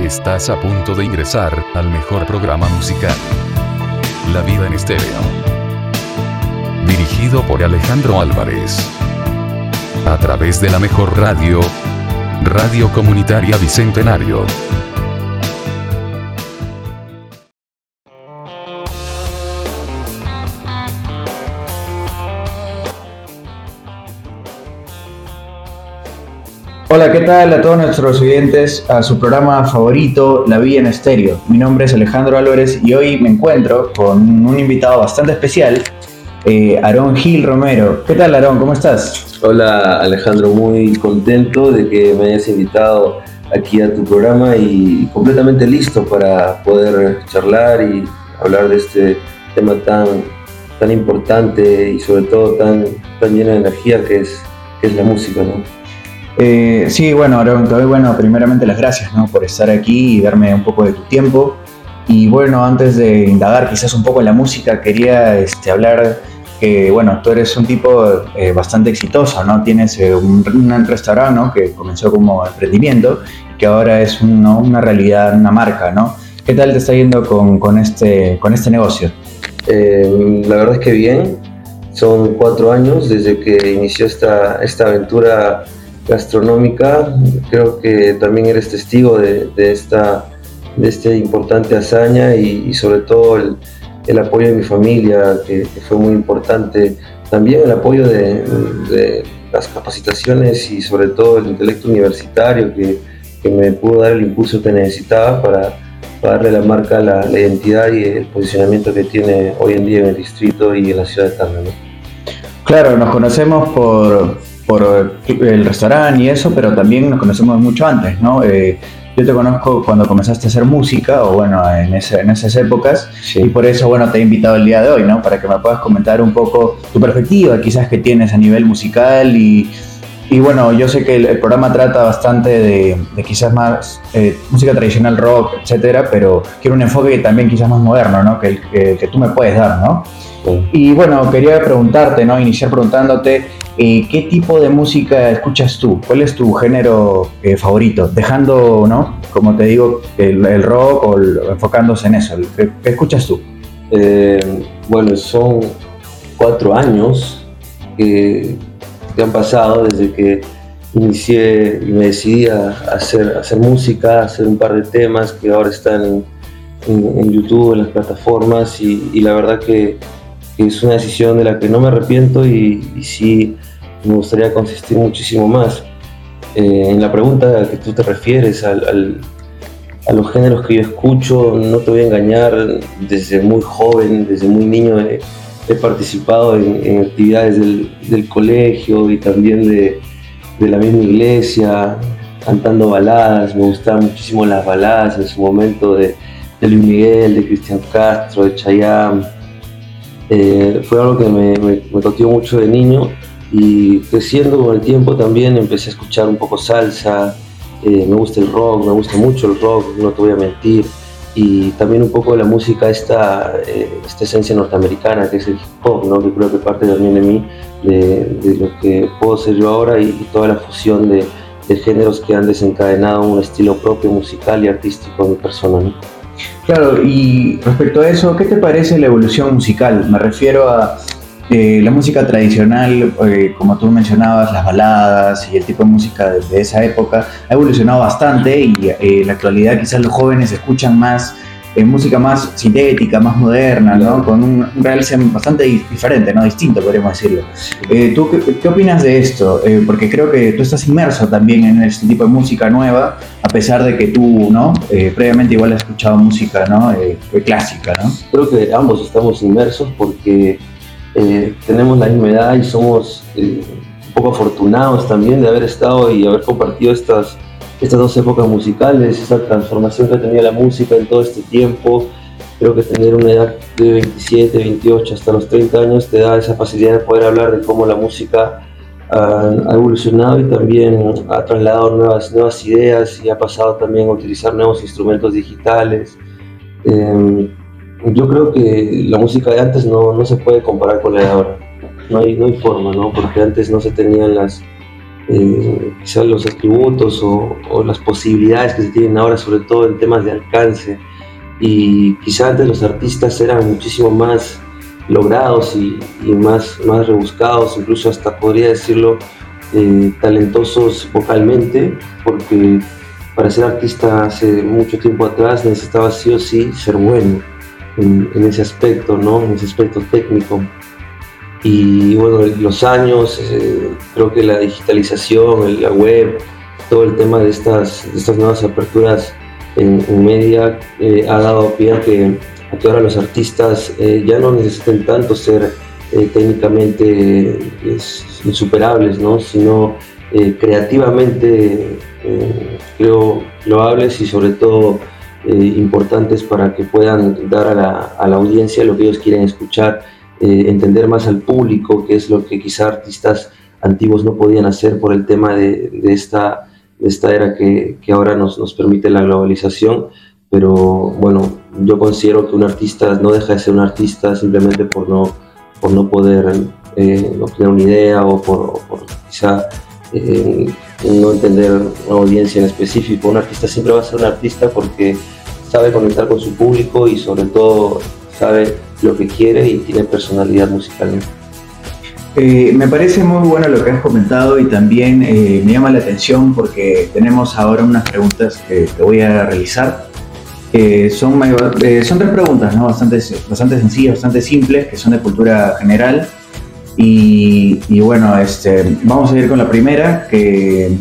Estás a punto de ingresar al mejor programa musical. La vida en estéreo. Dirigido por Alejandro Álvarez. A través de la mejor radio. Radio Comunitaria Bicentenario. Hola, ¿qué tal a todos nuestros oyentes a su programa favorito, La Vía en Estéreo? Mi nombre es Alejandro Álvarez y hoy me encuentro con un invitado bastante especial, eh, Aarón Gil Romero. ¿Qué tal, Aarón? ¿Cómo estás? Hola, Alejandro, muy contento de que me hayas invitado aquí a tu programa y completamente listo para poder charlar y hablar de este tema tan, tan importante y sobre todo tan, tan lleno de energía que es, que es la música, ¿no? Eh, sí, bueno, Aaron, te doy, bueno, primeramente las gracias ¿no? por estar aquí y darme un poco de tu tiempo. Y bueno, antes de indagar quizás un poco en la música, quería este, hablar que, bueno, tú eres un tipo eh, bastante exitoso, ¿no? Tienes eh, un, restaurante. Que comenzó como emprendimiento y que ahora es una realidad, una marca, ¿no? ¿Qué tal te está yendo con, este, este negocio? la verdad es que bien. Son cuatro años desde que inició esta aventura gastronómica. Creo que también eres testigo de, esta, de esta importante hazaña y, sobre todo el, apoyo de mi familia, que, fue muy importante. También el apoyo de, las capacitaciones y sobre todo el intelecto universitario que, me pudo dar el impulso que necesitaba para, darle la marca, la, identidad y el posicionamiento que tiene hoy en día en el distrito y en la ciudad de Tarna. Claro, nos conocemos por, por el restaurante y eso, pero también nos conocemos mucho antes, ¿no? Eh, yo te conozco cuando comenzaste a hacer música, o bueno, en, en esas épocas, y por eso, bueno, te he invitado el día de hoy, ¿no? Para que me puedas comentar un poco tu perspectiva, quizás que tienes a nivel musical y, y bueno, yo sé que el, programa trata bastante de, quizás más eh, música tradicional, rock, etcétera, pero quiero un enfoque también quizás más moderno, ¿no? Que, el, que, tú me puedes dar, ¿no? Y bueno, quería preguntarte, ¿no? Iniciar preguntándote eh, ¿qué tipo de música escuchas tú? ¿Cuál es tu género eh, favorito? Dejando, ¿no? Como te digo, el, rock o enfocándose en eso. ¿Qué, escuchas tú? Eh, bueno, son cuatro años que, han pasado desde que inicié y me decidí a hacer, hacer música, hacer un par de temas que ahora están en, YouTube, en las plataformas y la verdad que es una decisión de la que no me arrepiento y, sí me gustaría consistir muchísimo más. Eh, en la pregunta que tú te refieres al, a los géneros que yo escucho, no te voy a engañar, desde muy joven, desde muy niño he, participado en, actividades del, colegio y también de, de, la misma iglesia, cantando baladas, me gustaban muchísimo las baladas en su momento de, de Luis Miguel, de Cristian Castro, de Chayanne eh, fue algo que me, me, mucho de niño y creciendo con el tiempo también empecé a escuchar un poco salsa, eh, me gusta el rock, me gusta mucho el rock, no te voy a mentir, y también un poco de la música, esta, eh, esta esencia norteamericana que es el hip hop, ¿no? que creo que parte también de mí, de, lo que puedo ser yo ahora y, toda la fusión de, de, géneros que han desencadenado un estilo propio musical y artístico en mi persona. Claro, y respecto a eso, ¿qué te parece la evolución musical? Me refiero a eh, la música tradicional, eh, como tú mencionabas, las baladas y el tipo de música de, esa época, ha evolucionado bastante y eh, en la actualidad quizás los jóvenes escuchan más música más sintética, más moderna, ¿no? Con un, un realce bastante diferente, ¿no? Distinto, podríamos decirlo. Eh, ¿Tú qué, opinas de esto? Eh, porque creo que tú estás inmerso también en este tipo de música nueva, a pesar de que tú, ¿no? Eh, previamente igual has escuchado música, ¿no? clásica, ¿no? Creo que ambos estamos inmersos porque tenemos la misma edad y somos un poco afortunados también de haber estado y haber compartido estas estas dos épocas musicales, esa transformación que ha tenido la música en todo este tiempo. Creo que tener una edad de 27, 28 hasta los 30 años te da esa facilidad de poder hablar de cómo la música ha, evolucionado y también ha trasladado nuevas, nuevas ideas y ha pasado también a utilizar nuevos instrumentos digitales. Em, yo creo que la música de antes no, no se puede comparar con la de ahora. No hay, no hay forma, ¿no? Porque antes no se tenían las, eh, quizás los atributos o, o, las posibilidades que se tienen ahora, sobre todo en temas de alcance. Y quizás antes los artistas eran muchísimo más logrados y, y más, más rebuscados, incluso hasta podría decirlo eh, talentosos vocalmente, porque para ser artista hace mucho tiempo atrás necesitaba sí o sí ser bueno en, en ese aspecto, ¿no? en ese aspecto técnico. Y bueno, los años, eh, creo que la digitalización, la web, todo el tema de estas, estas nuevas aperturas en, media eh, ha dado pie a que, a que ahora los artistas eh, ya no necesiten tanto ser eh, técnicamente insuperables, ¿no? sino creativamente creo loables y sobre todo importantes para que puedan dar a la, a la, audiencia lo que ellos quieren escuchar, entender más al público, que es lo que quizá artistas antiguos no podían hacer por el tema de, esta, de esta era que, que ahora nos, nos permite la globalización pero bueno, yo considero que un artista no deja de ser un artista simplemente por no por no poder eh, no tener una idea o por, por quizá eh, no entender una audiencia en específico. Un artista siempre va a ser un artista porque sabe conectar con su público y sobre todo sabe lo que quiere y tiene personalidad musical. Eh, me parece muy bueno lo que has comentado y también eh, me llama la atención porque tenemos ahora unas preguntas que te voy a realizar eh, son, son tres preguntas, ¿no? Bastante, bastante sencillas, bastante simples, que son de cultura general. Y, y, bueno, este, vamos a ir con la primera, que,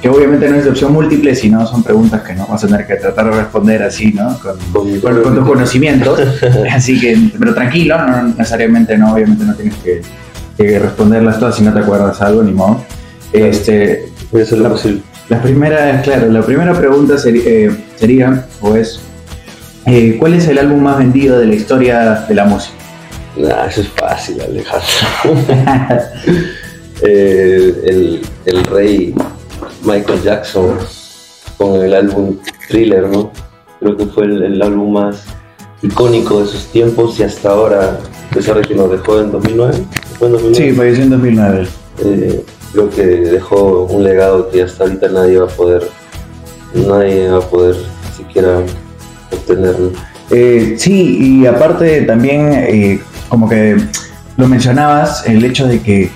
que, obviamente no es de opción múltiple, sino son preguntas que no vas a tener que tratar de responder así, ¿no? Con, con, con, con tus conocimientos. así que, pero tranquilo, no necesariamente, no, obviamente no tienes que, que responderlas todas si no te acuerdas algo, ni modo. Este, Voy a hacer lo posible. La primera, claro, la primera pregunta sería, eh, sería o es, eh, ¿Cuál es el álbum más vendido de la historia de la música? Nah, eso es fácil, Alejandro. eh, el, el, rey Michael Jackson con el álbum Thriller, ¿no? Creo que fue el, el, álbum más icónico de sus tiempos y hasta ahora, a pesar de que nos dejó en 2009. ¿Fue en 2009? Sí, falleció en 2009. Eh, creo que dejó un legado que hasta ahorita nadie va a poder, nadie va a poder siquiera obtenerlo. Eh, sí, y aparte también, eh, como que lo mencionabas, el hecho de que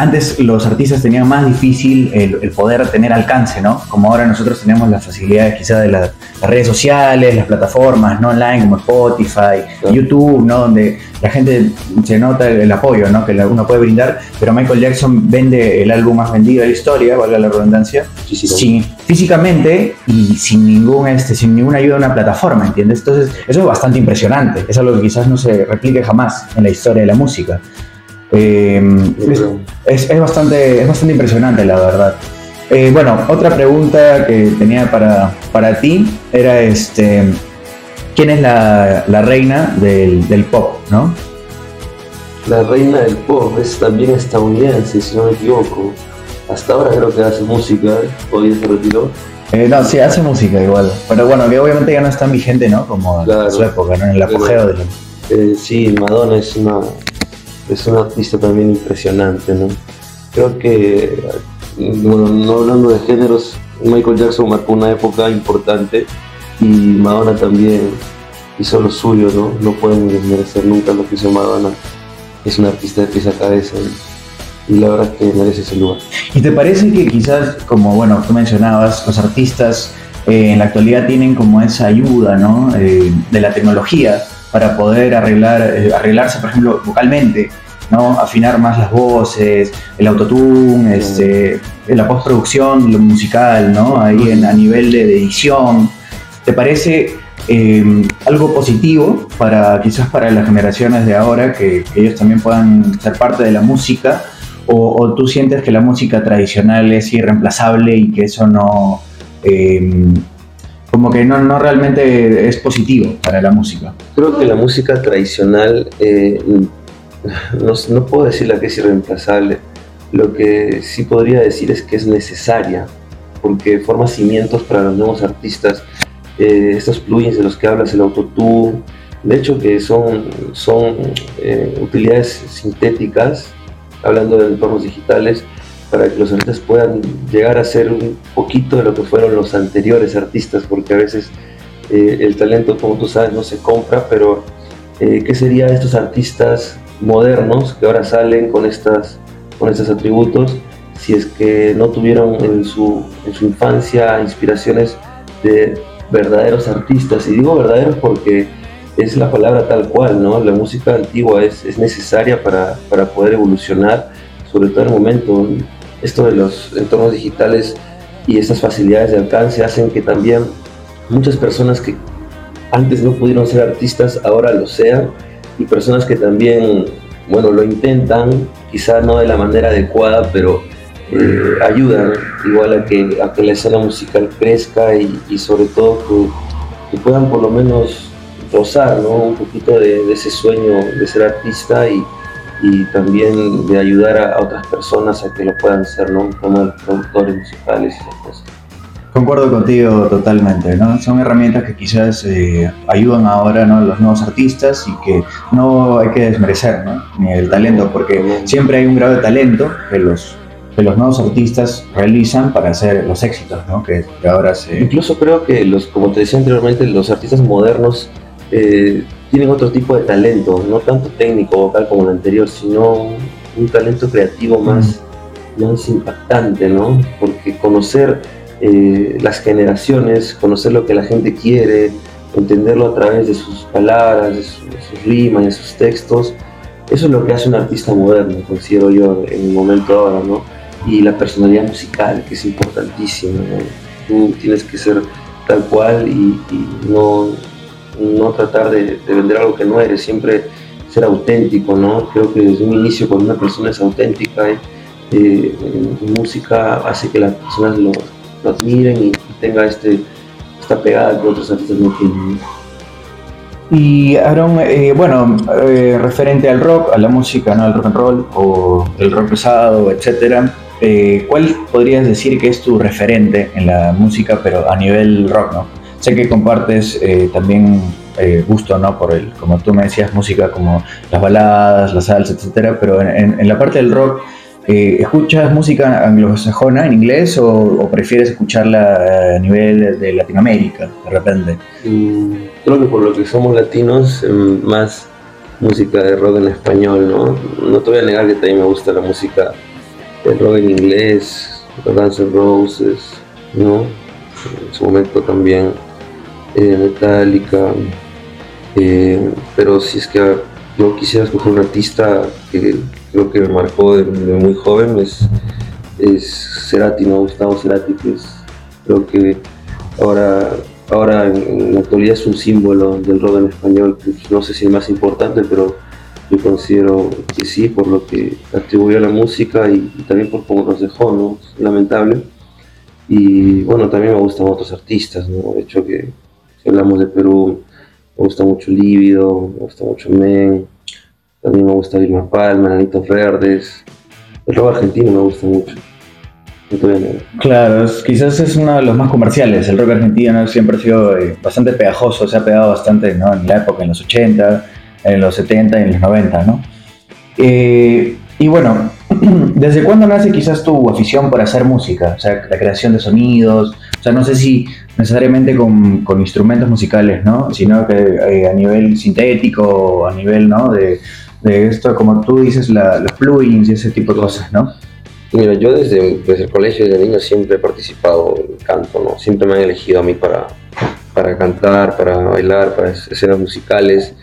antes los artistas tenían más difícil el, el, poder tener alcance, ¿no? Como ahora nosotros tenemos las facilidades quizá de la, las redes sociales, las plataformas ¿no? online como Spotify, sí. YouTube, ¿no? Donde la gente se nota el, el, apoyo, ¿no? Que uno puede brindar, pero Michael Jackson vende el álbum más vendido de la historia, valga la redundancia, sí, sí, sin, físicamente y sin, ningún, este, sin ninguna ayuda de una plataforma, ¿entiendes? Entonces, eso es bastante impresionante, es algo que quizás no se replique jamás en la historia de la música. Eh, es, es, bastante, es bastante impresionante, la verdad. Eh, bueno, otra pregunta que tenía para, para ti era este, ¿quién es la, la reina del, del, pop, no? La reina del pop es también estadounidense, si no me equivoco. Hasta ahora creo que hace música, hoy se retiró. Eh, no, sí, hace música igual. Pero bueno, que obviamente ya no es tan vigente, ¿no? Como claro, en su época, ¿no? En el apogeo de la... Eh, sí, Madonna es una es un artista también impresionante, ¿no? Creo que, bueno, no hablando de géneros, Michael Jackson marcó una época importante y Madonna también hizo lo suyo, ¿no? No pueden desmerecer nunca lo que hizo Madonna. Es un artista de pies a cabeza y la verdad es que merece ese lugar. ¿Y te parece que quizás, como bueno, tú mencionabas, los artistas eh, en la actualidad tienen como esa ayuda, ¿no? Eh, de la tecnología para poder arreglar, eh, arreglarse, por ejemplo, vocalmente, ¿no? afinar más las voces, el autotune, este, la postproducción, lo musical, ¿no? ahí en, a nivel de, de edición. ¿Te parece eh, algo positivo para quizás para las generaciones de ahora que, que ellos también puedan ser parte de la música? O, o, tú sientes que la música tradicional es irreemplazable y que eso no... Eh, como que no, no realmente es positivo para la música. Creo que la música tradicional, eh, no, no, puedo decir la que es irreemplazable, lo que sí podría decir es que es necesaria, porque forma cimientos para los nuevos artistas. Eh, estos plugins de los que hablas, el autotune, de hecho que son, son eh, utilidades sintéticas, hablando de entornos digitales, para que los artistas puedan llegar a ser un poquito de lo que fueron los anteriores artistas, porque a veces eh, el talento, como tú sabes, no se compra, pero eh, ¿qué serían estos artistas modernos que ahora salen con, estas, con estos atributos si es que no tuvieron en su, en su infancia inspiraciones de verdaderos artistas? Y digo verdaderos porque es la palabra tal cual, ¿no? La música antigua es, es necesaria para, para, poder evolucionar, sobre todo en el momento. Esto de los entornos digitales y estas facilidades de alcance hacen que también muchas personas que antes no pudieron ser artistas ahora lo sean y personas que también, bueno, lo intentan, quizá no de la manera adecuada, pero eh, ayudan igual a que, a que la escena musical crezca y, sobre todo que, puedan por lo menos rozar ¿no? un poquito de, ese sueño de ser artista y, y también de ayudar a, otras personas a que lo puedan ser, ¿no? como los productores musicales y esas cosas. Concuerdo contigo totalmente, ¿no? Son herramientas que quizás eh, ayudan ahora ¿no? a los nuevos artistas y que no hay que desmerecer, ¿no? Ni el talento, porque siempre hay un grado de talento que los, que los nuevos artistas realizan para hacer los éxitos, ¿no? Que, ahora se... Incluso creo que, los, como te decía anteriormente, los artistas modernos eh, tienen otro tipo de talento, no tanto técnico vocal como el anterior, sino un talento creativo más, más impactante, ¿no? Porque conocer eh, las generaciones, conocer lo que la gente quiere, entenderlo a través de sus palabras, de, sus rimas, de sus textos. Eso es lo que hace un artista moderno, considero yo en el momento ahora, ¿no? Y la personalidad musical, que es importantísima, Tú tienes que ser tal cual y, no, no tratar de, vender algo que no eres, siempre ser auténtico, ¿no? Creo que desde un inicio cuando una persona es auténtica, eh, música hace que las personas lo, lo admiren y, tenga este, esta pegada que otros artistas no tienen. Y Aaron, eh, bueno, eh, referente al rock, a la música, ¿no? al rock and roll o el rock pesado, etcétera, eh, ¿cuál podrías decir que es tu referente en la música, pero a nivel rock, ¿no? Sé que compartes también gusto, ¿no? Por el, como tú me decías, música como las baladas, la salsa, etcétera, pero en, en la parte del rock, eh, ¿Escuchas música anglosajona en inglés o, prefieres escucharla a nivel de Latinoamérica de repente? Mm, creo que por lo que somos latinos, em, más música de rock en español, ¿no? No te voy a negar que también me gusta la música de rock en inglés, Guns N' Roses, ¿no? En su momento también eh, Metallica, eh, pero si es que yo quisiera escoger un artista que creo que me marcó de, muy joven es, es Cerati, ¿no? Gustavo Cerati, que es, creo que ahora, ahora en, la actualidad es un símbolo del rock en español, no sé si es más importante, pero yo considero que sí, por lo que atribuyó a la música y, también por cómo nos dejó, lamentable. Y bueno, también me gustan otros artistas, ¿no? Hecho que si hablamos de Perú, me gusta mucho Lívido, me gusta mucho Men, también me gusta Vilma Palma, Nanitos Verdes. El rock argentino me gusta mucho. Claro, quizás es uno de los más comerciales. El rock argentino siempre ha sido eh, bastante pegajoso, se ha pegado bastante ¿no? en la época, en los 80, en los 70 y en los 90, ¿no? Eh, y bueno, ¿desde cuándo nace quizás tu afición por hacer música? O sea, la creación de sonidos, o sea, no sé si necesariamente con, con instrumentos musicales, ¿no? Sino que eh, a nivel sintético, a nivel, ¿no? De, de esto, como tú dices, los plugins y ese tipo de cosas, ¿no? Mira, yo desde, desde el colegio, desde niño, siempre he participado en canto, ¿no? Siempre me han elegido a mí para, para cantar, para bailar, para escenas musicales.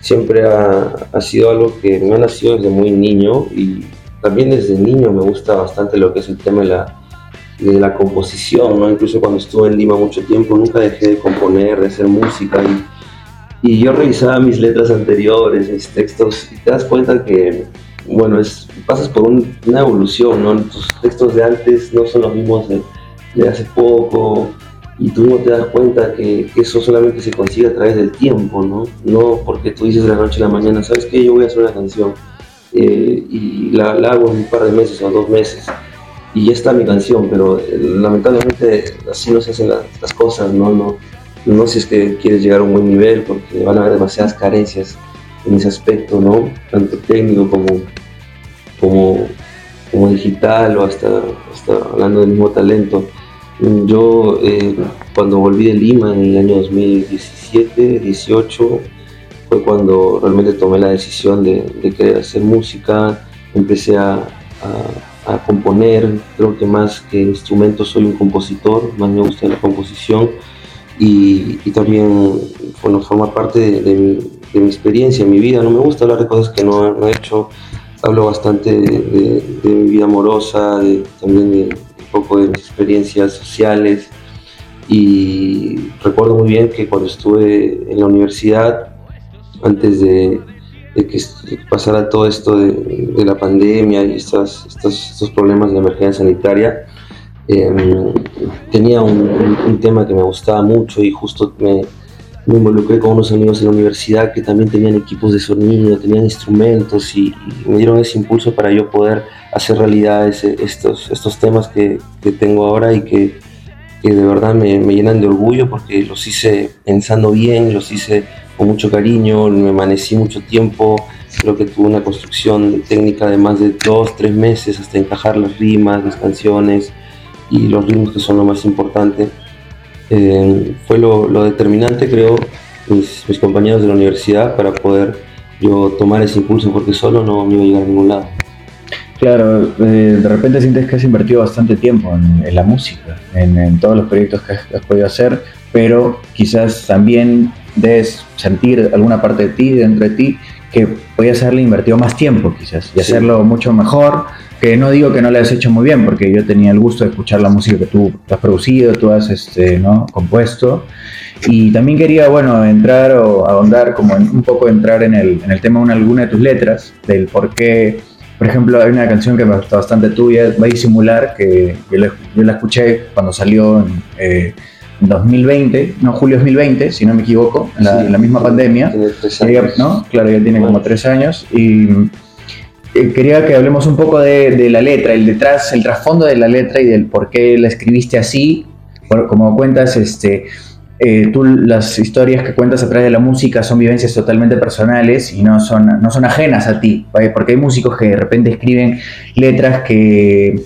Siempre ha, ha sido algo que me ha nacido desde muy niño y también desde niño me gusta bastante lo que es el tema de la, de la composición, ¿no? Incluso cuando estuve en Lima mucho tiempo, nunca dejé de componer, de hacer música y y yo revisaba mis letras anteriores, mis textos, y te das cuenta que, bueno, es, pasas por una evolución, ¿no? Tus textos de antes no son los mismos de, hace poco, y tú no te das cuenta que, eso solamente se consigue a través del tiempo, ¿no? No porque tú dices de la noche a la mañana, ¿sabes qué? Yo voy a hacer una canción, eh, y la, hago en un par de meses o dos meses, y ya está mi canción, pero eh, lamentablemente así no se hacen las, cosas, ¿no? no no si es que quieres llegar a un buen nivel, porque van a haber demasiadas carencias en ese aspecto, ¿no? Tanto técnico como, como, como digital o hasta, hasta hablando del mismo talento. Yo eh, cuando volví de Lima en el año 2017, 18, fue cuando realmente tomé la decisión de, querer hacer música, empecé a, componer, creo que más que instrumento soy un compositor, más me gusta la composición y, también bueno, forma parte de, mi, experiencia, de mi vida, no me gusta hablar de cosas que no, he hecho, hablo bastante de, mi vida amorosa, también de un poco de mis experiencias sociales. Y recuerdo muy bien que cuando estuve en la universidad, antes de, que pasara todo esto de, la pandemia y estos, estos, problemas de emergencia sanitaria, em, tenía un, tema que me gustaba mucho y justo me, involucré con unos amigos en la universidad que también tenían equipos de sonido, tenían instrumentos y, me dieron ese impulso para yo poder hacer realidad estos, estos temas que, que tengo ahora y que, que de verdad me, me, llenan de orgullo porque los hice pensando bien, los hice con mucho cariño, me amanecí mucho tiempo, creo que tuve una construcción técnica de más de dos, tres meses hasta encajar las rimas, las canciones y los ritmos que son lo más importante. Eh, fue lo, lo, determinante, creo, mis, mis compañeros de la universidad para poder yo tomar ese impulso porque solo no me iba a llegar a ningún lado. Claro, eh, de repente sientes que has invertido bastante tiempo en, la música, en, todos los proyectos que has, podido hacer, pero quizás también debes sentir alguna parte de ti, dentro de ti, que podías haberle invertido más tiempo quizás y hacerlo mucho mejor, que no digo que no lo hayas hecho muy bien, porque yo tenía el gusto de escuchar la música que tú has producido, tú has este, ¿no? compuesto. Y también quería, bueno, entrar o ahondar, como un poco entrar en el, en el tema de alguna de tus letras, del por qué por ejemplo, hay una canción que me gusta bastante tuya, Va a disimular, que yo la, escuché cuando salió en 2020, eh, no, julio 2020, si no me equivoco, en la, misma pandemia. ¿no? Claro, ya tiene como tres años. Y eh, quería que hablemos un poco de, la letra, el detrás, el trasfondo de la letra y del por qué la escribiste así. como cuentas, este, eh, tú las historias que cuentas a través de la música son vivencias totalmente personales y no son, no son ajenas a ti, porque hay músicos que de repente escriben letras que,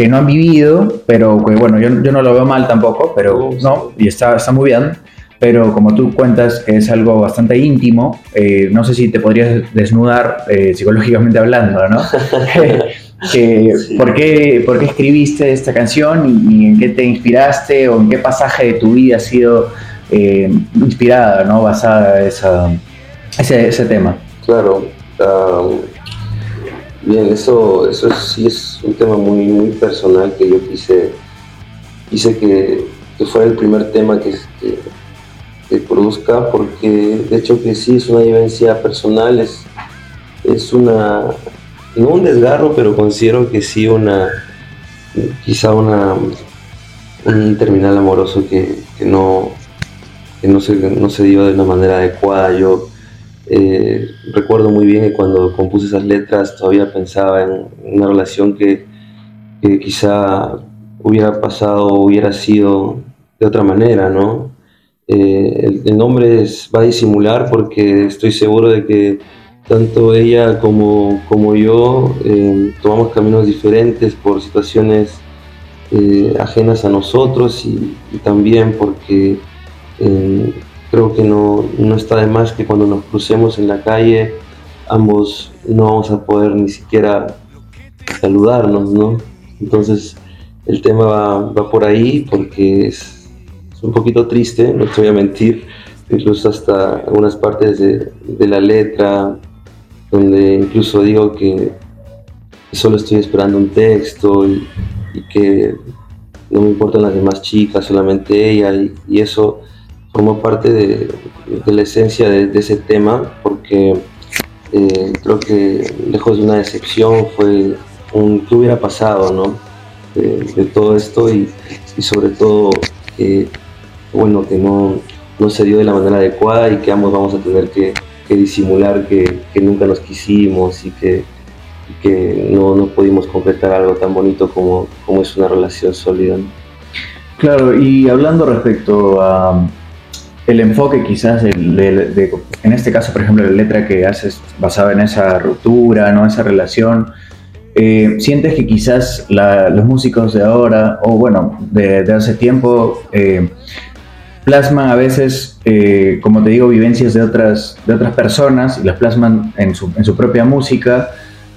que no han vivido, pero que bueno, yo, yo, no lo veo mal tampoco, pero no, y está, está muy bien, pero como tú cuentas que es algo bastante íntimo, eh, no sé si te podrías desnudar eh, psicológicamente hablando, ¿no? ¿por, qué, ¿por, qué, escribiste esta canción y, en qué te inspiraste o en qué pasaje de tu vida ha sido eh, inspirada, ¿no? basada esa, ese, ese tema? Claro. Bien, eso, eso sí es un tema muy, muy personal que yo quise, quise que, que fuera el primer tema que, que, que, produzca, porque de hecho que sí es una vivencia personal, es, es una no un desgarro, pero considero que sí una, quizá una, un terminal amoroso que, no, no, se, no se dio de una manera adecuada. Yo eh, recuerdo muy bien que cuando compuse esas letras todavía pensaba en una relación que, quizá hubiera pasado hubiera sido de otra manera, ¿no? Eh, el, nombre va a disimular porque estoy seguro de que tanto ella como, como yo eh, tomamos caminos diferentes por situaciones eh, ajenas a nosotros y, también porque creo que no, no, está de más que cuando nos crucemos en la calle ambos no vamos a poder ni siquiera saludarnos, ¿no? Entonces el tema va, por ahí porque es, un poquito triste, no te voy a mentir, incluso hasta algunas partes de, de la letra donde incluso digo que solo estoy esperando un texto y, que no me importan las demás chicas, solamente ella, y, eso formó parte de, la esencia de, ese tema, porque eh, creo que lejos de una decepción fue un qué hubiera pasado, ¿no? De, todo esto y, sobre todo que, bueno, que no, no se dio de la manera adecuada y que ambos vamos a tener que disimular que, nunca nos quisimos y que, que no, no, pudimos completar algo tan bonito como, como es una relación sólida. Claro, y hablando respecto a, el enfoque quizás en este caso, por ejemplo, la letra que haces basada en esa ruptura, ¿no? esa relación, eh, ¿sientes que quizás los músicos de ahora, o bueno, de, hace tiempo, eh, plasman a veces, eh, como te digo, vivencias de otras, de otras personas y las plasman en su, en su propia música?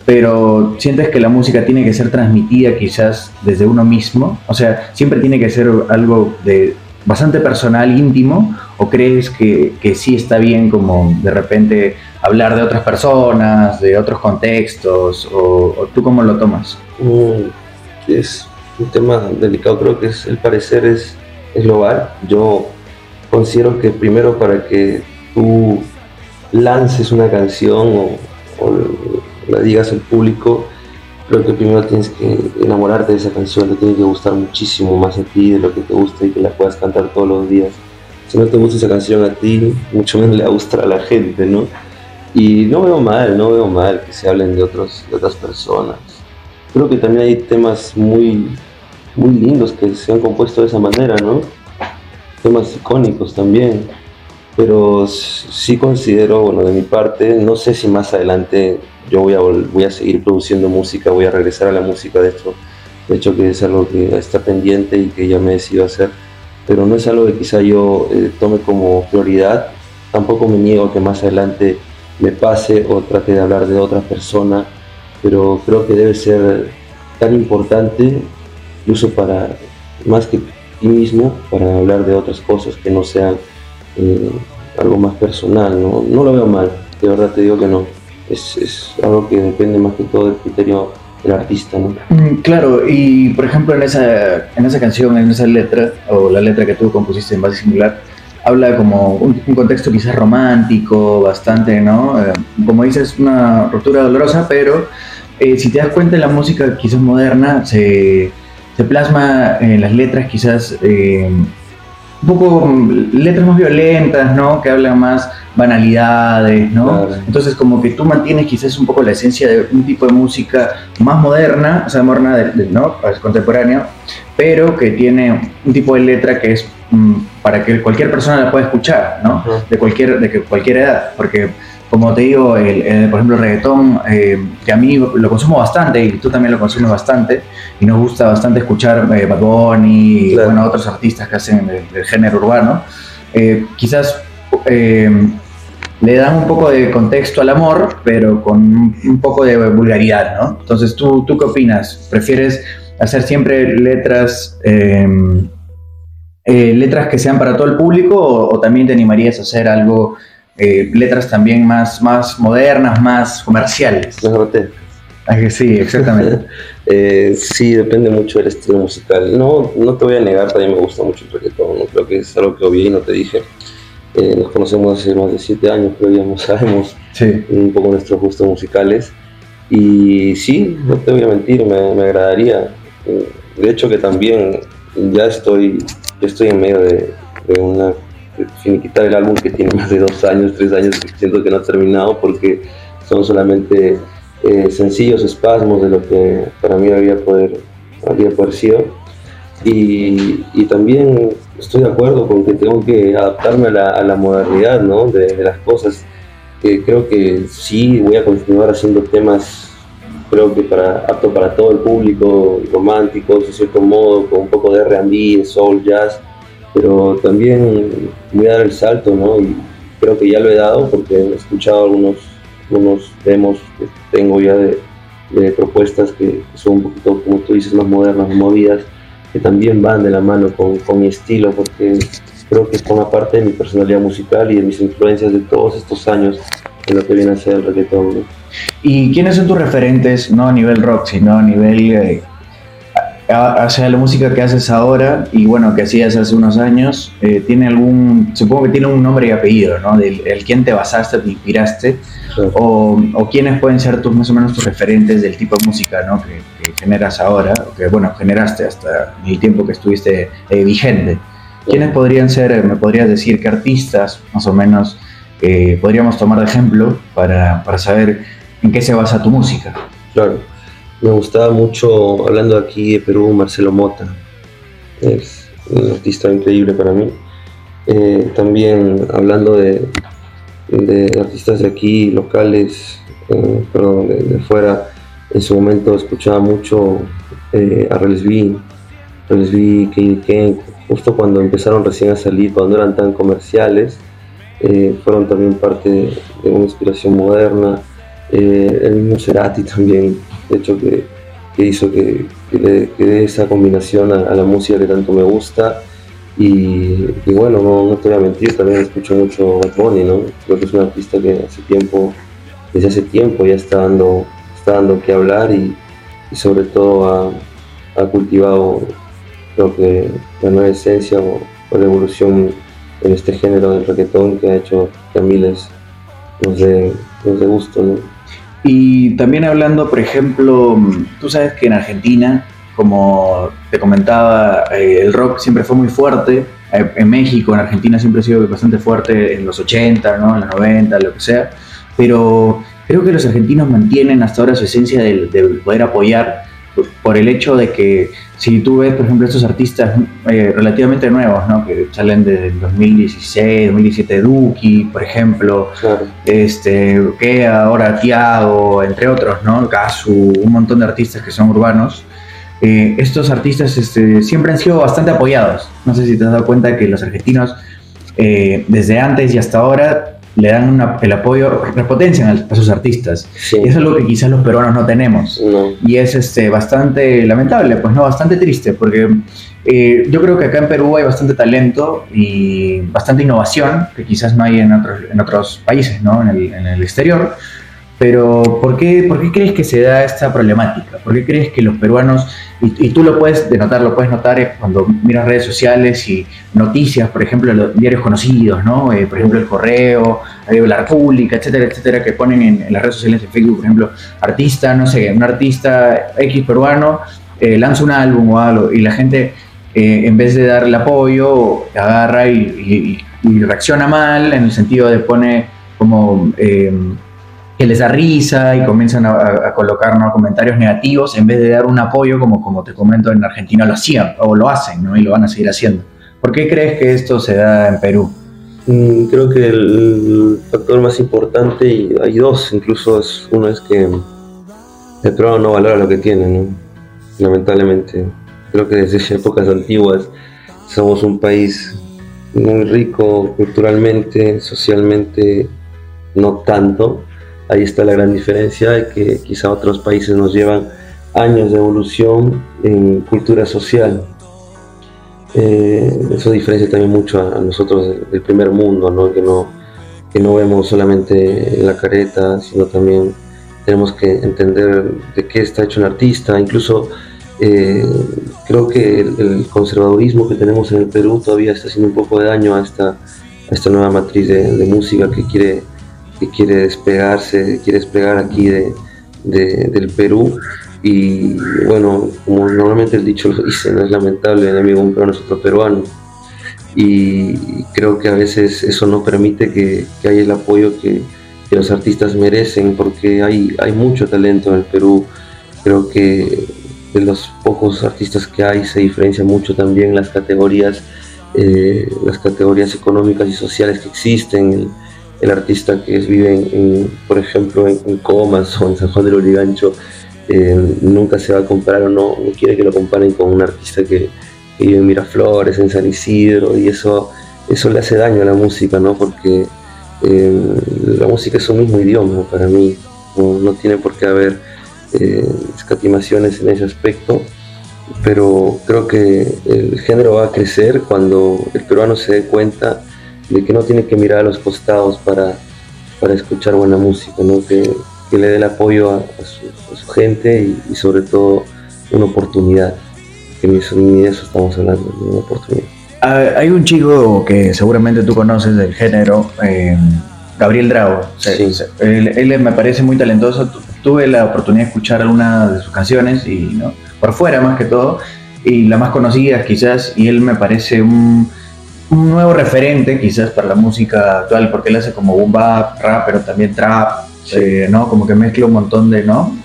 pero sientes que la música tiene que ser transmitida quizás desde uno mismo, o sea, siempre tiene que ser algo de bastante personal, íntimo, o crees que, que sí está bien como de repente hablar de otras personas, de otros contextos, o, tú cómo lo tomas? Mm, es un tema delicado, creo que es, el parecer es, global. Yo considero que primero para que tú lances una canción o, o la digas al público, creo que primero tienes que enamorarte de esa canción, te tiene que gustar muchísimo más a ti de lo que te gusta y que la puedas cantar todos los días. Si no te gusta esa canción a ti, mucho menos le va a la gente, ¿no? Y no veo mal, no veo mal que se hablen de, otros, de otras personas. Creo que también hay temas muy, muy lindos que se han compuesto de esa manera, ¿no? Temas icónicos también. Pero sí considero, bueno, de mi parte, no sé si más adelante yo voy a, voy a seguir produciendo música, voy a regresar a la música de esto. De hecho que es algo que está pendiente y que ya me he decidido hacer, pero no es algo que quizá yo eh, tome como prioridad. Tampoco me niego a que más adelante me pase o trate de hablar de otra persona, pero creo que debe ser tan importante, incluso para más que ti mismo, para hablar de otras cosas que no sean eh, algo más personal. ¿no? no lo veo mal, de verdad te digo que no es, algo que depende más que todo del criterio del artista, ¿no? Mm, claro, y por ejemplo en esa, en esa canción, en esa letra, o la letra que tú compusiste en base singular, habla como un, contexto quizás romántico, bastante, ¿no? Eh, como dices, una ruptura dolorosa, pero eh, si te das cuenta, la música quizás moderna se, se plasma en las letras quizás eh, un poco letras más violentas, ¿no? Que hablan más banalidades, ¿no? Entonces como que tú mantienes quizás un poco la esencia de un tipo de música más moderna, o sea, moderna, de, ¿no? Contemporánea, pero que tiene un tipo de letra que es mm, para que cualquier persona la pueda escuchar, ¿no? De cualquier, de cualquier edad, porque como te digo, el, por ejemplo, el reggaetón, eh, que a mí lo consumo bastante y tú también lo consumes bastante, y nos gusta bastante escuchar eh, Bad Bunny y bueno, otros artistas que hacen del, género urbano, eh, quizás le dan un poco de contexto al amor, pero con un poco de vulgaridad, ¿no? Entonces, ¿tú, tú qué opinas? ¿Prefieres hacer siempre letras... letras que sean para todo el público o, o también te animarías a hacer algo eh, letras también más, más modernas, más comerciales. Más grotescas. Ah, sí, exactamente. eh, sí, depende mucho del estilo musical. No, no te voy a negar, también me gusta mucho el reggaetón. ¿no? Creo que es algo que obvié y no te dije. Eh, nos conocemos hace más de siete años, creo ya no sabemos un poco nuestros gustos musicales. Y sí, no te voy a mentir, me, me agradaría. De hecho que también ya estoy, ya estoy en medio de, de una quitar el álbum que tiene más de dos años, tres años, siento que no ha terminado porque son solamente eh, sencillos espasmos de lo que para mí había poder, había poder sido. Y, y, también estoy de acuerdo con que tengo que adaptarme a la, a la modernidad ¿no? de, las cosas. que creo que sí voy a continuar haciendo temas, creo que para, apto para todo el público, románticos, de cierto modo, con un poco de RB, soul, jazz pero también voy a dar el salto, ¿no? Y creo que ya lo he dado porque he escuchado algunos, algunos demos que tengo ya de, propuestas que son un poquito, como tú dices, más modernas, movidas, que también van de la mano con, con mi estilo, porque creo que forma parte de mi personalidad musical y de mis influencias de todos estos años en lo que viene a ser el reggaetón. ¿Y quiénes son tus referentes, no a nivel rock, sino a nivel eh, hacia la música que haces ahora y bueno, que hacías hace unos años, eh, tiene algún, supongo que tiene un nombre y apellido, ¿no? Del el quién te basaste, te inspiraste, o, o, quiénes pueden ser tus más o menos tus referentes del tipo de música, ¿no? Que, generas ahora, o que bueno, generaste hasta el tiempo que estuviste eh, vigente. ¿Quiénes podrían ser, eh, me podrías decir, qué artistas más o menos podríamos tomar de ejemplo para, para saber en qué se basa tu música? Claro. Me gustaba mucho, hablando aquí de Perú, Marcelo Mota. Es un artista increíble para mí. Eh, también hablando de, de, artistas de aquí, locales, eh, perdón, de, fuera, en su momento escuchaba mucho eh, a Relesby, Relesby, Katie Ken, justo cuando empezaron recién a salir, cuando eran tan comerciales, eh, fueron también parte de, una inspiración moderna. el mismo Cerati también, de hecho, que, hizo que, le dé esa combinación a, la música que tanto me gusta. Y, bueno, no, no, te voy a mentir, también escucho mucho Bad Bunny, ¿no? Creo que es un artista que hace tiempo, desde hace tiempo ya está dando, está dando que hablar y, sobre todo ha, cultivado creo que la nueva esencia o, la evolución en este género del reggaetón que ha hecho que a miles nos dé, gusto, ¿no? Y también hablando, por ejemplo, tú sabes que en Argentina como te comentaba, eh, el rock siempre fue muy fuerte. Eh, en México, en Argentina siempre ha sido bastante fuerte en los 80, ¿no? en los 90, lo que sea. Pero creo que los argentinos mantienen hasta ahora su esencia de, poder apoyar por el hecho de que si tú ves, por ejemplo, estos artistas eh, relativamente nuevos, ¿no? que salen desde el 2016, 2017, Duki, por ejemplo, este, que ahora Tiago, entre otros, ¿no? Casu, un montón de artistas que son urbanos, eh, estos artistas este, siempre han sido bastante apoyados. No sé si te has dado cuenta que los argentinos, eh, desde antes y hasta ahora, le dan el apoyo, repotencian a, sus artistas. Y eso es algo que quizás los peruanos no tenemos. Y es este, bastante lamentable, pues no, bastante triste, porque eh, yo creo que acá en Perú hay bastante talento y bastante innovación, que quizás no hay en otros, en otros países, ¿no? en, el, en el exterior. Pero ¿por qué, ¿por qué crees que se da esta problemática? ¿Por qué crees que los peruanos, y, tú lo puedes denotar, lo puedes notar cuando miras redes sociales y noticias, por ejemplo, los diarios conocidos, ¿no? Eh, por ejemplo, El Correo, eh, La República, etcétera, etcétera, que ponen en, las redes sociales de Facebook, por ejemplo, artista, no sé, un artista X peruano eh, lanza un álbum o algo y la gente, en vez de darle apoyo, agarra y, reacciona mal en el sentido de pone como que les da risa y comienzan a, colocar comentarios negativos en vez de dar un apoyo como, como te comento en Argentina lo hacían o lo hacen ¿no? y lo van a seguir haciendo. ¿Por qué crees que esto se da en Perú? Mm, creo que el factor más importante, y hay dos incluso, es, uno es que el peruano no valora lo que tiene, ¿no? lamentablemente. Creo que desde épocas antiguas somos un país muy rico culturalmente, socialmente, no tanto, Ahí está la gran diferencia de que quizá otros países nos llevan años de evolución en cultura social. Eh, eso diferencia también mucho a, nosotros del, primer mundo, ¿no? Que, no, que no vemos solamente la careta, sino también tenemos que entender de qué está hecho un artista. Incluso eh, creo que el, conservadurismo que tenemos en el Perú todavía está haciendo un poco de daño a esta, a esta nueva matriz de música que quiere quiere despegarse, quiere despegar aquí de, del Perú. Y bueno, como normalmente el dicho lo dice, no es lamentable, enemigo un peruano es otro peruano. Y creo que a veces eso no permite que, que haya el apoyo que, que, los artistas merecen, porque hay, hay mucho talento en el Perú. Creo que de los pocos artistas que hay se diferencia mucho también las categorías, eh, las categorías económicas y sociales que existen el artista que vive, en, por ejemplo, en, Comas o en San Juan del Urigancho, eh, nunca se va a comparar o no, no quiere que lo comparen con un artista que, vive en Miraflores, en San Isidro, y eso, eso le hace daño a la música, ¿no? Porque eh, la música es un mismo idioma para mí, no, tiene por qué haber eh, escatimaciones en ese aspecto pero creo que el género va a crecer cuando el peruano se dé cuenta de que no tiene que mirar a los costados para, para escuchar buena música, ¿no? que, que le dé el apoyo a, su, gente y, sobre todo una oportunidad, que ni, de eso estamos hablando, de una oportunidad. Hay un chico que seguramente tú conoces del género, eh, Gabriel Drago. Él, me parece muy talentoso. Tuve la oportunidad de escuchar algunas de sus canciones y ¿no? por fuera más que todo y las más conocidas quizás y él me parece un un nuevo referente quizás para la música actual, porque él hace como boom bap, rap, pero también trap, eh, ¿no? Como que mezcla un montón de, ¿no?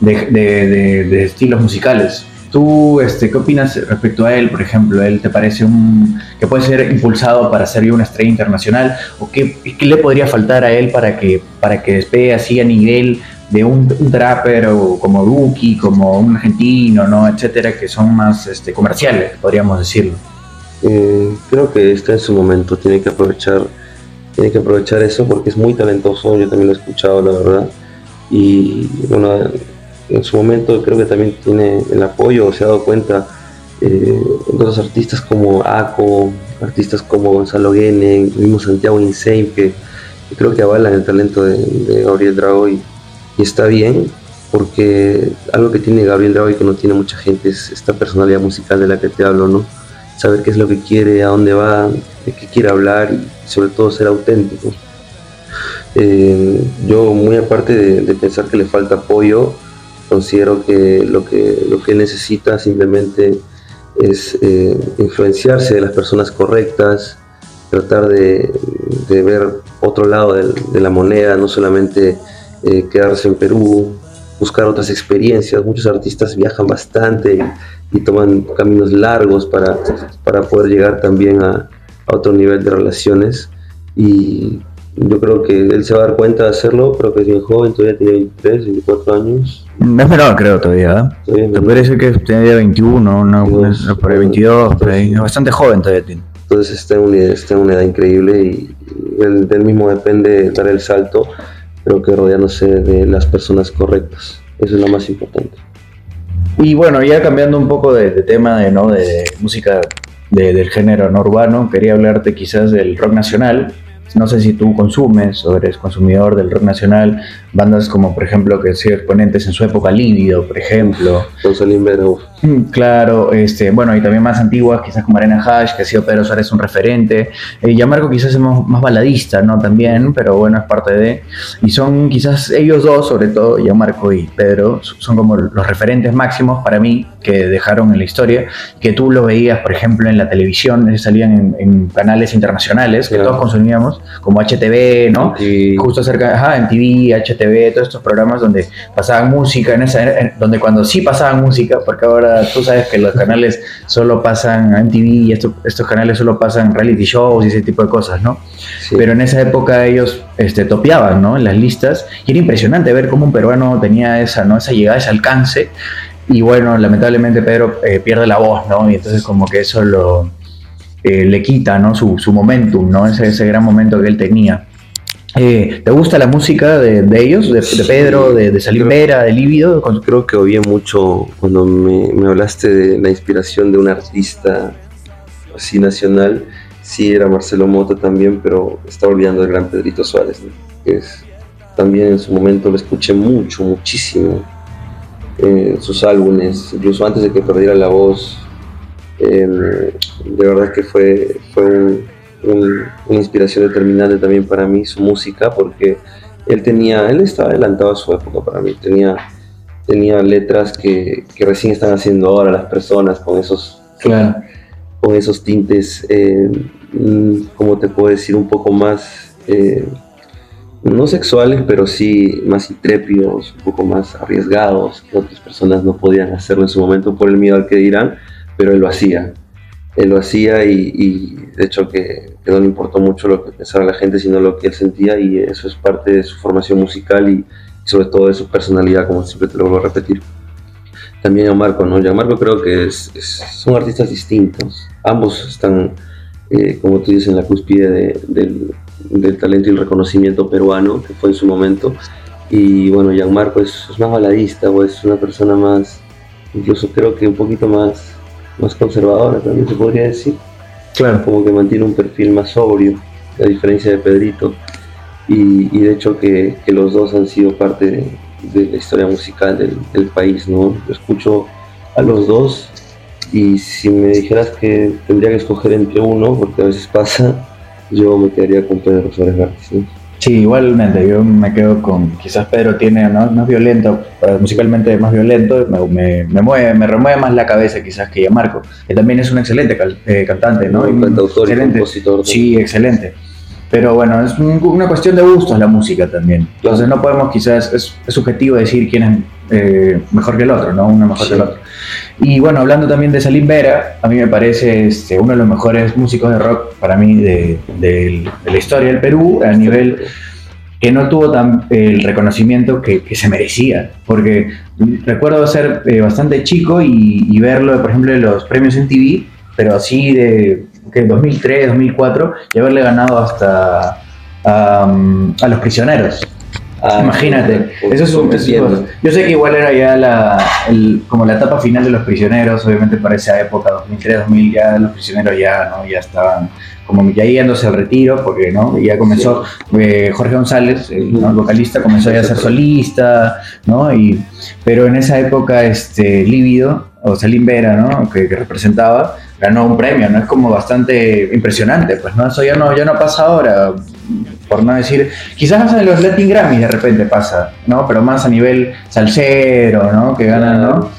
De, estilos musicales. ¿Tú este, qué opinas respecto a él, por ejemplo? ¿Él te parece un que puede ser impulsado para ser una estrella internacional? ¿O qué, qué, le podría faltar a él para que, para que despegue así a nivel de un, trapper o como Duki, como un argentino, ¿no? etcétera, que son más este, comerciales, podríamos decirlo? Eh, creo que está en su momento, tiene que aprovechar tiene que aprovechar eso porque es muy talentoso, yo también lo he escuchado, la verdad. Y bueno, en su momento creo que también tiene el apoyo, se ha dado cuenta eh, otros artistas como Aco, artistas como Gonzalo Guene, mismo Santiago Insane, que, creo que avalan el talento de, Gabriel Drago y, está bien, porque algo que tiene Gabriel Drago y que no tiene mucha gente es esta personalidad musical de la que te hablo, ¿no? Saber qué es lo que quiere, a dónde va, de qué quiere hablar y sobre todo ser auténtico. Eh, yo muy aparte de, pensar que le falta apoyo, considero que lo que, lo que necesita simplemente es eh, influenciarse de las personas correctas, tratar de, ver otro lado de, la moneda, no solamente eh, quedarse en Perú, buscar otras experiencias. Muchos artistas viajan bastante y, toman caminos largos para, para poder llegar también a, a otro nivel de relaciones y yo creo que él se va a dar cuenta de hacerlo, pero que es bien joven, todavía tiene 23, 24 años. No es menor, creo, todavía. ¿eh? ¿Te parece que tenía 21, no, por ahí 22, por ahí. Es bastante joven todavía tiene. Entonces está en una, está en una edad increíble y él, mismo depende dar el salto, pero que rodeándose de las personas correctas. Eso es lo más importante. Y bueno, ya cambiando un poco de, tema de, ¿no? de música del género no urbano, quería hablarte quizás del rock nacional, no sé si tú consumes o eres consumidor del rock nacional, bandas como por ejemplo que sido exponentes en su época Lívido, por ejemplo. Con Salim mm, Claro, este, bueno, y también más antiguas, quizás como Arena Hash, que ha sido Pedro Suárez un referente. Eh, ya Marco quizás es más, baladista, ¿no? También, pero bueno, es parte de... Y son quizás ellos dos, sobre todo, ya Marco y Pedro, son como los referentes máximos para mí que dejaron en la historia, que tú lo veías, por ejemplo, en la televisión, salían en, canales internacionales que todos consumíamos, como HTV, ¿no? Justo cerca, ajá, en TV, HTV, todos estos programas donde pasaban música, en esa, donde cuando sí pasaban música, porque ahora tú sabes que los canales solo pasan en TV y estos, estos canales solo pasan reality shows y ese tipo de cosas, ¿no? Pero en esa época ellos este, topeaban, ¿no? En las listas y era impresionante ver cómo un peruano tenía esa, ¿no? Esa llegada, ese alcance y bueno, lamentablemente Pedro eh, pierde la voz, ¿no? Y entonces como que eso lo, eh, le quita, ¿no? Su, su momentum, ¿no? Ese, ese, gran momento que él tenía. Eh, ¿Te gusta la música de, de ellos, de, Pedro, de, de Salim Vera, de Lívido? Creo que oí mucho cuando me, me, hablaste de la inspiración de un artista así nacional. Sí, era Marcelo Mota también, pero estaba olvidando del gran Pedrito Suárez, ¿no? que es, también en su momento lo escuché mucho, muchísimo sus álbumes, incluso antes de que perdiera la voz. Em, de verdad que fue, fue una inspiración determinante también para mí, su música, porque él tenía, él estaba adelantado a su época para mí, tenía, tenía letras que, que recién están haciendo ahora las personas con esos, con esos tintes, eh, mm, como te puedo decir, un poco más eh, no sexuales, pero sí más intrépidos, un poco más arriesgados, que otras personas no podían hacerlo en su momento por el miedo al que dirán, pero él lo hacía. Él lo hacía y, de hecho que, no le importó mucho lo que pensara la gente, sino lo que él sentía y eso es parte de su formación musical y, sobre todo de su personalidad, como siempre te lo vuelvo a repetir. También a Marco, ¿no? Ya Marco creo que son artistas distintos. Ambos están, eh, como tú dices, en la cúspide del, del talento y el reconocimiento peruano que fue en su momento. Y bueno, Gianmarco es, es más baladista o es una persona más, incluso creo que un poquito más, más conservadora también se podría decir. Claro. Como que mantiene un perfil más sobrio, a diferencia de Pedrito. Y, y de hecho que, que, los dos han sido parte de, de la historia musical del, del, país, ¿no? Yo escucho a los dos y si me dijeras que tendría que escoger entre uno, porque a veces pasa, yo me quedaría con Pedro Suárez Vártiz. Sí, igualmente, yo me quedo con, quizás Pedro tiene, ¿no? más violento, musicalmente más violento, me, me, mueve, me remueve más la cabeza quizás que ya Marco, que también es un excelente eh, cantante, ¿no? Un cantautor excelente. y compositor. Sí, excelente. Pero bueno, es una cuestión de gustos la música también. Entonces no podemos quizás, es, subjetivo decir quién es eh, mejor que el otro, ¿no? Uno mejor que el otro. Y bueno, hablando también de Salim Vera, a mí me parece este, uno de los mejores músicos de rock para mí de, la historia del Perú, a nivel que no tuvo tan, el reconocimiento que, que, se merecía. Porque recuerdo ser eh, bastante chico y, y, verlo, por ejemplo, en los premios en TV, pero así de que 2003, 2004, y haberle ganado hasta um, a los prisioneros. Ah, Imagínate, eso es un, yo sé que igual era ya la, el, como la etapa final de los prisioneros, obviamente para esa época, 2003, 2000, ya los prisioneros ya, ¿no? ya estaban como ya yéndose al retiro, porque ¿no? ya comenzó eh, Jorge González, el, vocalista, comenzó ya a ser solista, ¿no? Y, pero en esa época, este, Lívido, o Salim Vera, ¿no? Que, que, representaba, ganó un premio, ¿no? Es como bastante impresionante, pues, ¿no? Eso ya no, ya no pasa ahora, por no decir, quizás en los Latin Grammy de repente pasa, ¿no? Pero más a nivel salsero, ¿no? Que ganan, ¿no?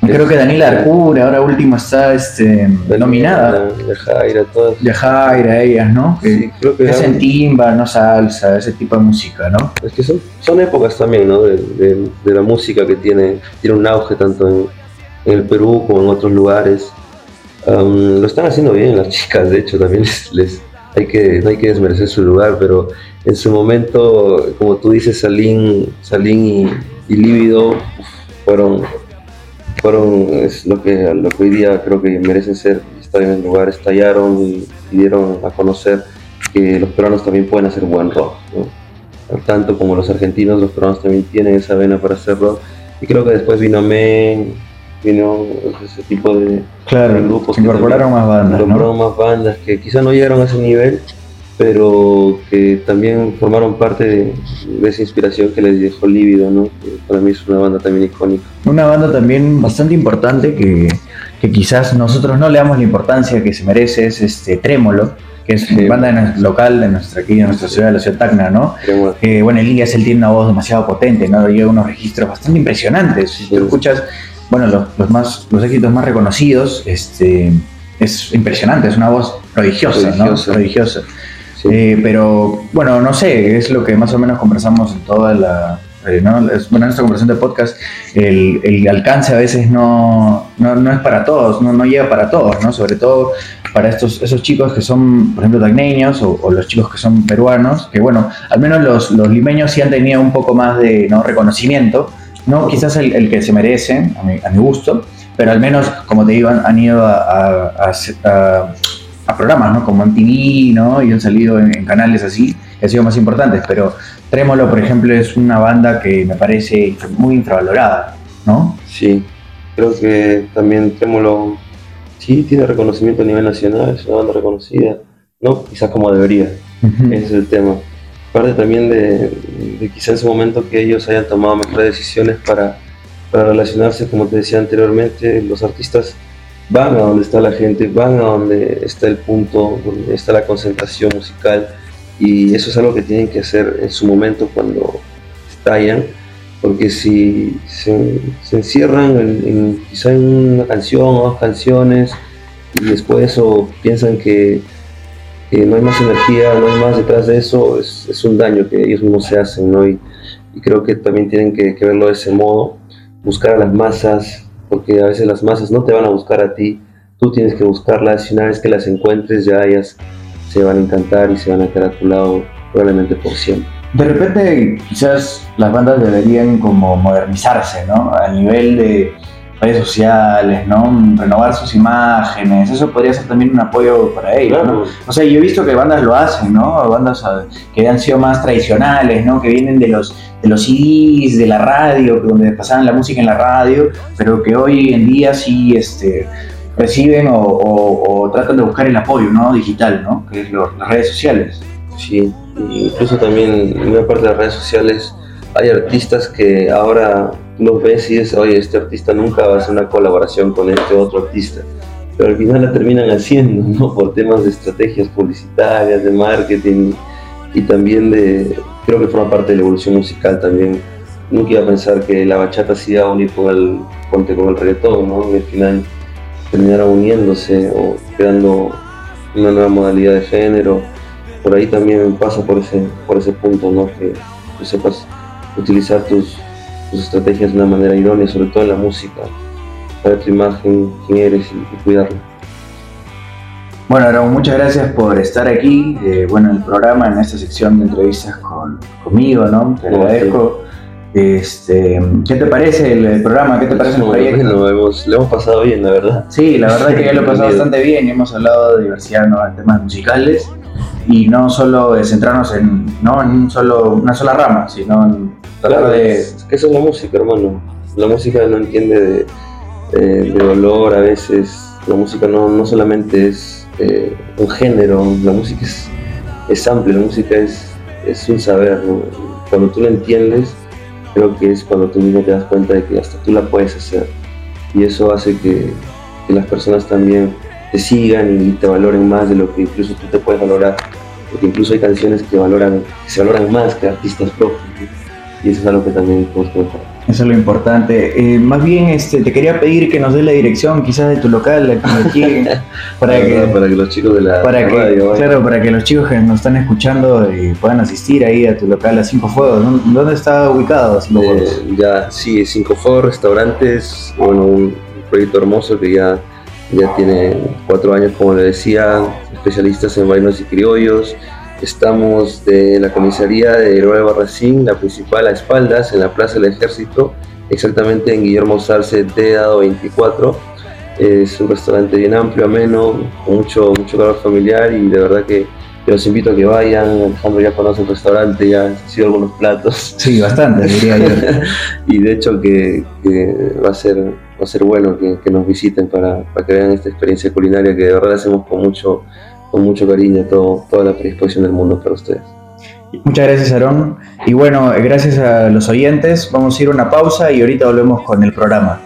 Creo que Daniela Arcura, ahora último está este, nominada. Yajaira, todas. Yajaira, ellas, ¿no? Sí, creo que es en timba, no salsa, ese tipo de música, ¿no? Es que son, son épocas también, ¿no? De, de, de, la música que tiene, tiene un auge tanto en, en el Perú como en otros lugares. Um, lo están haciendo bien las chicas, de hecho, también les, les, hay que, no hay que desmerecer su lugar, pero en su momento, como tú dices, Salín, Salín y, y Líbido fueron fueron es lo que, lo que hoy día creo que merecen ser, estar en el lugar, estallaron y, y dieron a conocer que los peruanos también pueden hacer buen rock. ¿no? Tanto como los argentinos, los peruanos también tienen esa vena para hacer rock. Y creo que después vino Men, vino ese tipo de, claro, de grupos. Incorporaron más bandas. Incorporaron ¿no? más bandas que quizás no llegaron a ese nivel, pero que también formaron parte de, de, esa inspiración que les dejó Lívido, ¿no? Que para mí es una banda también icónica. Una banda también bastante importante que, que quizás nosotros no le damos la importancia que se merece, es este Trémolo, que es sí. banda de local de nuestra, aquí de nuestra ciudad, de la ciudad Tacna, ¿no? Eh, bueno, Elías él tiene una voz demasiado potente, ¿no? Lleva unos registros bastante impresionantes. Si tú escuchas, bueno, los, los, más, los éxitos más reconocidos, este, es impresionante, es una voz prodigiosa, prodigiosa. ¿no? Prodigiosa. Sí. Eh, pero bueno, no sé, es lo que más o menos conversamos en toda la. Eh, ¿no? bueno, en esta conversación de podcast, el, el alcance a veces no, no, no, es para todos, no, no llega para todos, ¿no? sobre todo para estos, esos chicos que son, por ejemplo, tacneños o, o, los chicos que son peruanos, que bueno, al menos los, los limeños sí han tenido un poco más de ¿no? reconocimiento, no quizás el, el que se merecen, a mi, a mi, gusto, pero al menos, como te digo, han, han ido a, a, programas, ¿no? Como MTV, ¿no? Y han salido en, en, canales así, que han sido más importantes. Pero Trémolo, por ejemplo, es una banda que me parece muy infravalorada, ¿no? Sí, creo que también Trémolo sí tiene reconocimiento a nivel nacional, es una banda reconocida, ¿no? Quizás como debería, uh -huh. ese es el tema. Parte también de, de quizás en su momento que ellos hayan tomado mejores decisiones para, para relacionarse, como te decía anteriormente, los artistas van a donde está la gente, van a donde está el punto, donde está la concentración musical y eso es algo que tienen que hacer en su momento cuando estallan, porque si se, encierran en, en, quizá en una canción o dos canciones y después de eso piensan que, que, no hay más energía, no hay más detrás de eso, es, es un daño que ellos mismos se hacen, ¿no? Y, y creo que también tienen que, que verlo de ese modo, buscar a las masas, porque a veces las masas no te van a buscar a ti, tú tienes que buscarlas y una vez que las encuentres ya ellas se van a encantar y se van a quedar a tu lado probablemente por siempre. De repente quizás las bandas deberían como modernizarse, ¿no? A nivel de redes sociales, ¿no? Renovar sus imágenes, eso podría ser también un apoyo para ellos, claro. ¿no? O sea, yo he visto que bandas lo hacen, ¿no? Bandas que han sido más tradicionales, ¿no? Que vienen de los, de los CDs, de la radio, donde pasaban la música en la radio, pero que hoy en día sí, este, reciben o, o, o tratan de buscar el apoyo, ¿no? Digital, ¿no? Que es lo, las redes sociales. Sí, incluso también en una parte de las redes sociales hay artistas que ahora los ves y dices, oye, este artista nunca va a hacer una colaboración con este otro artista. Pero al final la terminan haciendo, ¿no? Por temas de estrategias publicitarias, de marketing y también de, creo que forma parte de la evolución musical también. Nunca iba a pensar que la bachata se iba a unir con el, ponte con el reggaetón, ¿no? Y al final terminaron uniéndose o creando una nueva modalidad de género. Por ahí también pasa por ese, por ese punto, ¿no? Que sepas utilizar tus, tus, estrategias de una manera idónea, sobre todo en la música. saber tu imagen, quién eres y, cuidarlo. Bueno, Aaron, muchas gracias por estar aquí, eh, bueno, en el programa, en esta sección de entrevistas con, conmigo, ¿no? Te agradezco. Este, ¿Qué te parece el, programa? ¿Qué te parece el proyecto? Bueno, hemos, le hemos pasado bien, la verdad. Sí, la verdad que ya lo he pasado bastante bien. Hemos hablado de diversidad ¿no? en temas musicales y no solo de centrarnos en, ¿no? en solo, una sola rama, sino en tratar de... Es que eso es la música, hermano. La música no entiende de, de dolor a veces. La música no, no solamente es eh, un género, la música es, es amplia, la música es, es un saber. Cuando tú lo entiendes, creo que es cuando tú mismo te das cuenta de que hasta tú la puedes hacer. Y eso hace que, las personas también te sigan y te valoren más de lo que incluso tú te puedes valorar. Porque incluso hay canciones que, valoran, que se valoran más que artistas propios. Y eso es algo que también tenemos que mejorar. Eso es lo importante. Eh, más bien, este, te quería pedir que nos dé la dirección, quizás de tu local, aquí, para, que, para que los chicos de la para radio, claro, para que los chicos que nos están escuchando y puedan asistir ahí a tu local a Cinco Fuegos. ¿Dónde está ubicado Cinco eh, Fuegos? ya, sí, Cinco Fuegos Restaurantes, bueno, un proyecto hermoso que ya ya tiene cuatro años, como le decía, especialistas en vainos y criollos Estamos de la comisaría de Héroe Barracín, la principal a espaldas, en la Plaza del Ejército, exactamente en Guillermo Sarce Dado 24. Es un restaurante bien amplio, ameno, con mucho, mucho calor familiar y de verdad que los invito a que vayan. Alejandro ya conoce el restaurante, ya han sido algunos platos. Sí, bastante, diría yo. y de hecho que, va, a ser, va a ser bueno que, nos visiten para, para, que vean esta experiencia culinaria que de verdad hacemos con mucho, con mucho cariño todo, toda la predisposición del mundo para ustedes. Muchas gracias, Aarón. Y bueno, gracias a los oyentes. Vamos a ir a una pausa y ahorita volvemos con el programa.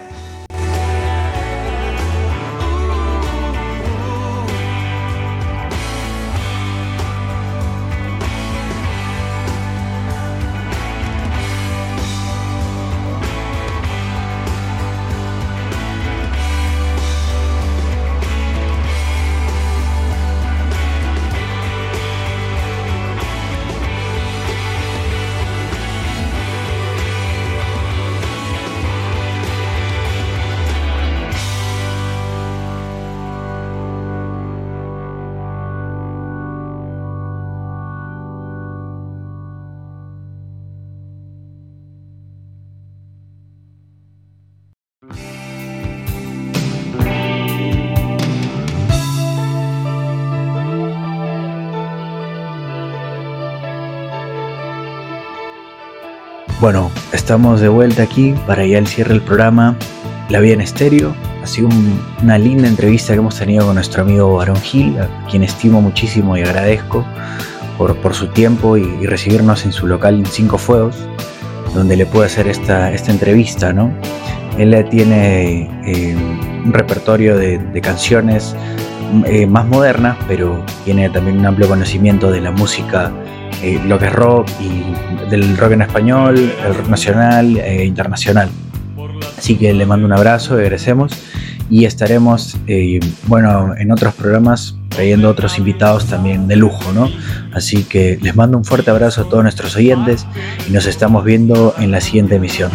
Bueno, estamos de vuelta aquí para ya el cierre del programa La Vida en Estéreo. Ha sido una linda entrevista que hemos tenido con nuestro amigo Aaron Gil, a quien estimo muchísimo y agradezco por, por su tiempo y, recibirnos en su local en Cinco Fuegos, donde le pude hacer esta, esta entrevista. ¿no? Él tiene eh, un repertorio de, canciones eh, más modernas, pero tiene también un amplio conocimiento de la música eh, lo que es rock y del rock en español, el rock nacional e internacional. Así que le mando un abrazo, agradecemos y estaremos, eh, bueno, en otros programas trayendo otros invitados también de lujo, ¿no? Así que les mando un fuerte abrazo a todos nuestros oyentes y nos estamos viendo en la siguiente emisión.